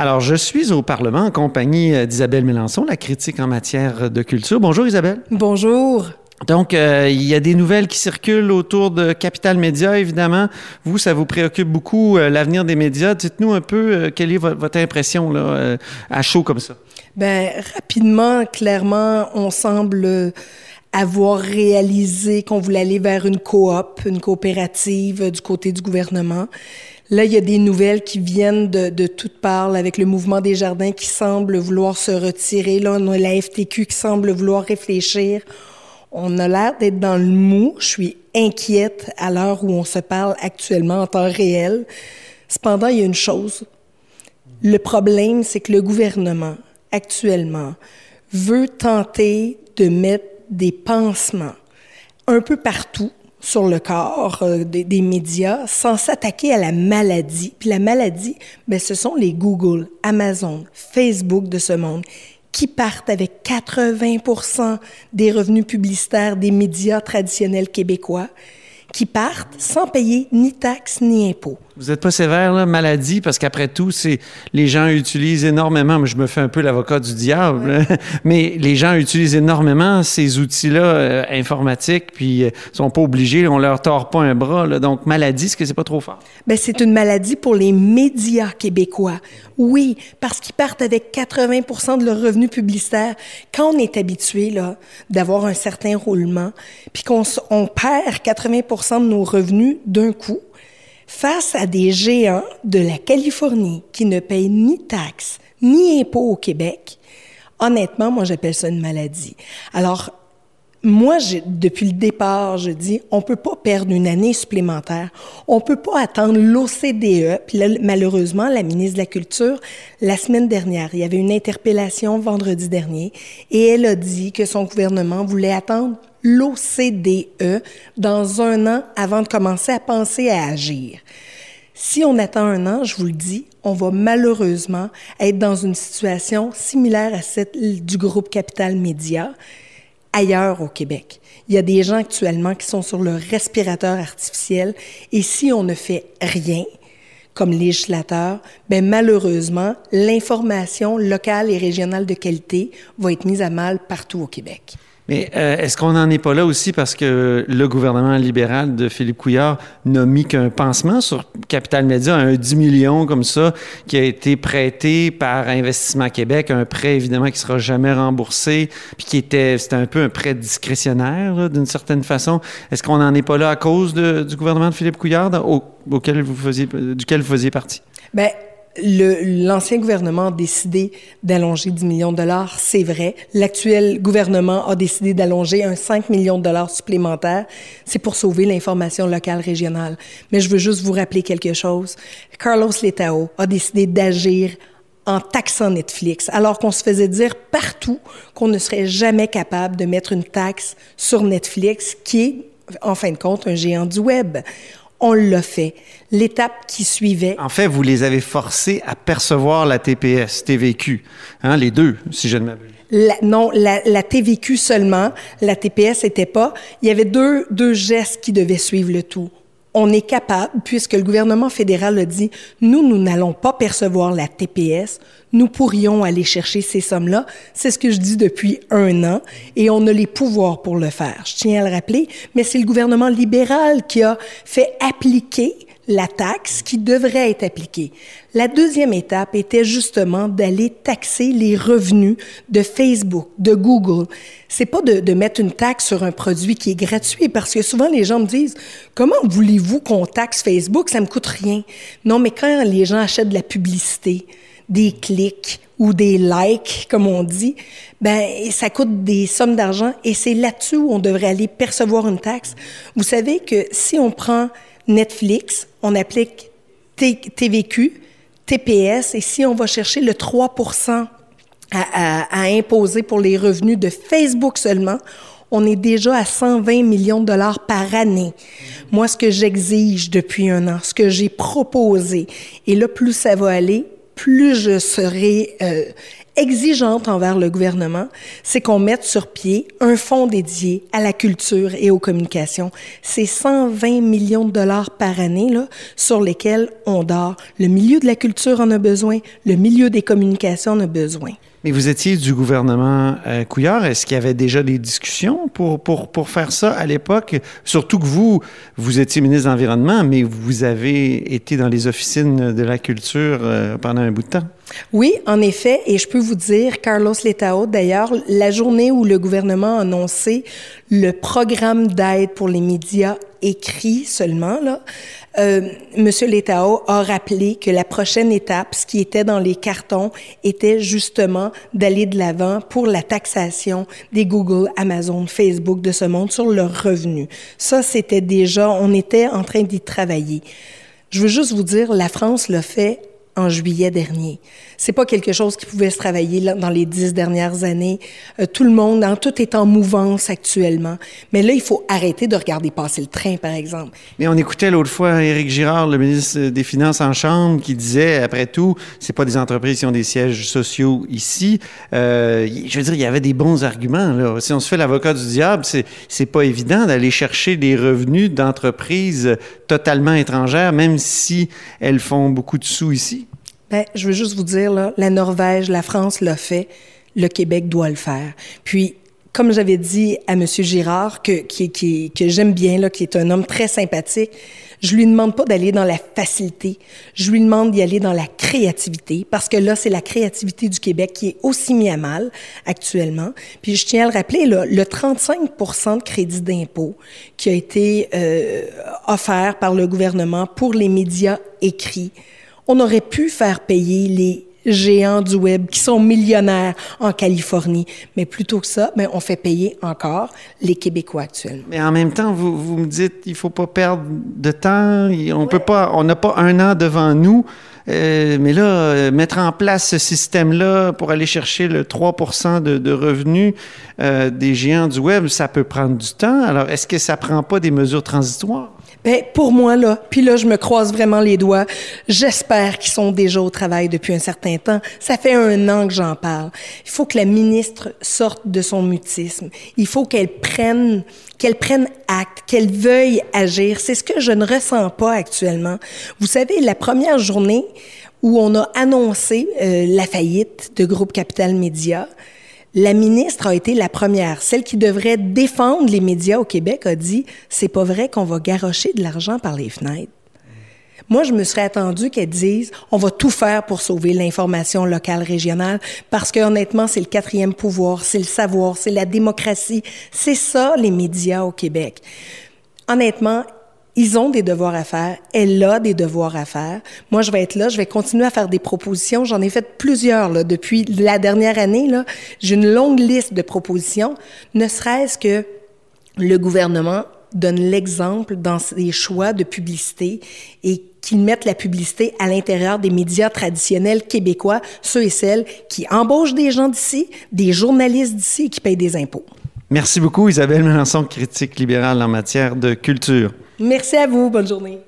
Alors, je suis au Parlement en compagnie euh, d'Isabelle Mélenchon, la critique en matière de culture. Bonjour Isabelle. Bonjour. Donc, euh, il y a des nouvelles qui circulent autour de Capital Média, évidemment. Vous, ça vous préoccupe beaucoup, euh, l'avenir des médias. Dites-nous un peu quelle est votre impression là, à chaud comme ça. Ben rapidement, clairement, on semble avoir réalisé qu'on voulait aller vers une coop, une coopérative du côté du gouvernement. Là, il y a des nouvelles qui viennent de, toutes parts avec le mouvement des jardins qui semble vouloir se retirer. Là, on a la FTQ qui semble vouloir réfléchir. On a l'air d'être dans le mou. Je suis inquiète à l'heure où on se parle actuellement en temps réel. Cependant, il y a une chose. Le problème, c'est que le gouvernement, actuellement, veut tenter de mettre des pansements un peu partout sur le corps euh, des, médias sans s'attaquer à la maladie. Puis la maladie, ben, ce sont les Google, Amazon, Facebook de ce monde qui partent avec 80 des revenus publicitaires des médias traditionnels québécois, qui partent sans payer ni taxes ni impôts. Vous n'êtes pas sévère, là, maladie, parce qu'après tout, c'est les gens utilisent énormément. Moi, je me fais un peu l'avocat du diable, mais les gens utilisent énormément ces outils-là euh, informatiques, puis euh, sont pas obligés, on leur tord pas un bras. Là, donc, maladie, est-ce que c'est pas trop fort? Ben, c'est une maladie pour les médias québécois. Oui, parce qu'ils partent avec 80% de leurs revenus publicitaires. Quand on est habitué là d'avoir un certain roulement, puis qu'on on perd 80% de nos revenus d'un coup, face à des géants de la Californie qui ne payent ni taxes ni impôts au Québec, honnêtement, moi, j'appelle ça une maladie. Alors, moi, depuis le départ, je dis, on peut pas perdre une année supplémentaire. On peut pas attendre l'OCDE. Puis là, malheureusement, la ministre de la Culture, la semaine dernière, il y avait une interpellation vendredi dernier, et elle a dit que son gouvernement voulait attendre l'OCDE dans un an avant de commencer à penser à agir. Si on attend un an, je vous le dis, on va malheureusement être dans une situation similaire à celle du groupe Capital Média ailleurs au Québec. Il y a des gens actuellement qui sont sur le respirateur artificiel et si on ne fait rien, comme législateur, ben malheureusement, l'information locale et régionale de qualité va être mise à mal partout au Québec. Mais euh, est-ce qu'on n'en est pas là aussi parce que le gouvernement libéral de Philippe Couillard n'a mis qu'un pansement sur Capital Média, un 10 millions comme ça, qui a été prêté par Investissement Québec, un prêt évidemment qui sera jamais remboursé, puis qui était, c'était un peu un prêt discrétionnaire d'une certaine façon. Est-ce qu'on n'en est pas là à cause du gouvernement de Philippe Couillard auquel vous faisiez, duquel vous faisiez partie? Bien, l'ancien gouvernement a décidé d'allonger 10 millions de dollars, c'est vrai. L'actuel gouvernement a décidé d'allonger un 5 millions de dollars supplémentaires. C'est pour sauver l'information locale régionale. Mais je veux juste vous rappeler quelque chose. Carlos Letao a décidé d'agir en taxant Netflix, alors qu'on se faisait dire partout qu'on ne serait jamais capable de mettre une taxe sur Netflix, qui est, en fin de compte, un géant du web on l'a fait. L'étape qui suivait. En fait, vous les avez forcés à percevoir la TPS, TVQ, hein, les deux, si je ne m'abuse. non, la, la, TVQ seulement, la TPS n'était pas. Il y avait deux, deux gestes qui devaient suivre le tout on est capable, puisque le gouvernement fédéral a dit, nous, nous n'allons pas percevoir la TPS, nous pourrions aller chercher ces sommes-là. C'est ce que je dis depuis un an, et on a les pouvoirs pour le faire. Je tiens à le rappeler, mais c'est le gouvernement libéral qui a fait appliquer la taxe qui devrait être appliquée. La deuxième étape était justement d'aller taxer les revenus de Facebook, de Google. C'est pas de, mettre une taxe sur un produit qui est gratuit parce que souvent les gens me disent comment voulez-vous qu'on taxe Facebook? Ça me coûte rien. Non, mais quand les gens achètent de la publicité, des clics ou des likes comme on dit, ben ça coûte des sommes d'argent et c'est là-dessus où on devrait aller percevoir une taxe. Vous savez que si on prend Netflix, on applique TVQ, TPS, et si on va chercher le 3 à, à, imposer pour les revenus de Facebook seulement, on est déjà à 120 millions de dollars par année. Moi, ce que j'exige depuis un an, ce que j'ai proposé, et là, plus ça va aller, plus je serai euh, exigeante envers le gouvernement, c'est qu'on mette sur pied un fonds dédié à la culture et aux communications. C'est 120 millions de dollars par année là, sur lesquels on dort. Le milieu de la culture en a besoin, le milieu des communications en a besoin. Mais vous étiez du gouvernement euh, Couillard. Est-ce qu'il y avait déjà des discussions pour, pour, pour faire ça à l'époque? Surtout que vous, vous étiez ministre de l'Environnement, mais vous avez été dans les officines de la culture euh, pendant un bout de temps. Oui, en effet, et je peux vous dire, Carlos Letao, d'ailleurs, la journée où le gouvernement a annoncé le programme d'aide pour les médias écrits seulement, là, euh, Monsieur Letao a rappelé que la prochaine étape, ce qui était dans les cartons, était justement d'aller de l'avant pour la taxation des Google, Amazon, Facebook de ce monde sur leurs revenus. Ça, c'était déjà, on était en train d'y travailler. Je veux juste vous dire, la France l'a fait en juillet dernier. C'est pas quelque chose qui pouvait se travailler dans les dix dernières années. Euh, tout le monde, hein, tout est en mouvance actuellement. Mais là, il faut arrêter de regarder passer le train, par exemple. Mais on écoutait l'autre fois Éric Girard, le ministre des Finances en Chambre, qui disait, après tout, c'est pas des entreprises qui ont des sièges sociaux ici. Euh, je veux dire, il y avait des bons arguments. Si on se fait l'avocat du diable, c'est, c'est pas évident d'aller chercher des revenus d'entreprises totalement étrangères, même si elles font beaucoup de sous ici. Ben, je veux juste vous dire, là, la Norvège, la France l'a fait, le Québec doit le faire. Puis, comme j'avais dit à M. Girard, que, qui, qui, que j'aime bien, là, qui est un homme très sympathique, je lui demande pas d'aller dans la facilité, je lui demande d'y aller dans la créativité, parce que là, c'est la créativité du Québec qui est aussi mis à mal actuellement. Puis je tiens à le rappeler, là, le 35 de crédit d'impôt qui a été euh, offert par le gouvernement pour les médias écrits, on aurait pu faire payer les géants du web qui sont millionnaires en Californie. Mais plutôt que ça, ben, on fait payer encore les Québécois actuellement. Mais en même temps, vous, vous me dites, il faut pas perdre de temps. On peut pas, on n'a pas un an devant nous. Euh, mais là, euh, mettre en place ce système-là pour aller chercher le 3 de, de revenus euh, des géants du web, ça peut prendre du temps. Alors, est-ce que ça prend pas des mesures transitoires? Ben, pour moi, là, puis là, je me croise vraiment les doigts. J'espère qu'ils sont déjà au travail depuis un certain temps. Ça fait un an que j'en parle. Il faut que la ministre sorte de son mutisme. Il faut qu'elle prenne, qu'elle prenne acte, qu'elle veuille agir. C'est ce que je ne ressens pas actuellement. Vous savez, la première journée où on a annoncé euh, la faillite de Groupe Capital Média, la ministre a été la première, celle qui devrait défendre les médias au Québec, a dit c'est pas vrai qu'on va garrocher de l'argent par les fenêtres. Moi, je me serais attendu qu'elle dise on va tout faire pour sauver l'information locale régionale parce que honnêtement, c'est le quatrième pouvoir, c'est le savoir, c'est la démocratie, c'est ça les médias au Québec. Honnêtement, ils ont des devoirs à faire. Elle a des devoirs à faire. Moi, je vais être là. Je vais continuer à faire des propositions. J'en ai fait plusieurs depuis la dernière année. J'ai une longue liste de propositions. Ne serait-ce que le gouvernement donne l'exemple dans ses choix de publicité et qu'ils mettent la publicité à l'intérieur des médias traditionnels québécois, ceux et celles qui embauchent des gens d'ici, des journalistes d'ici et qui payent des impôts. Merci beaucoup, Isabelle Melançon, critique libérale en matière de culture. Merci à vous. Bonne journée.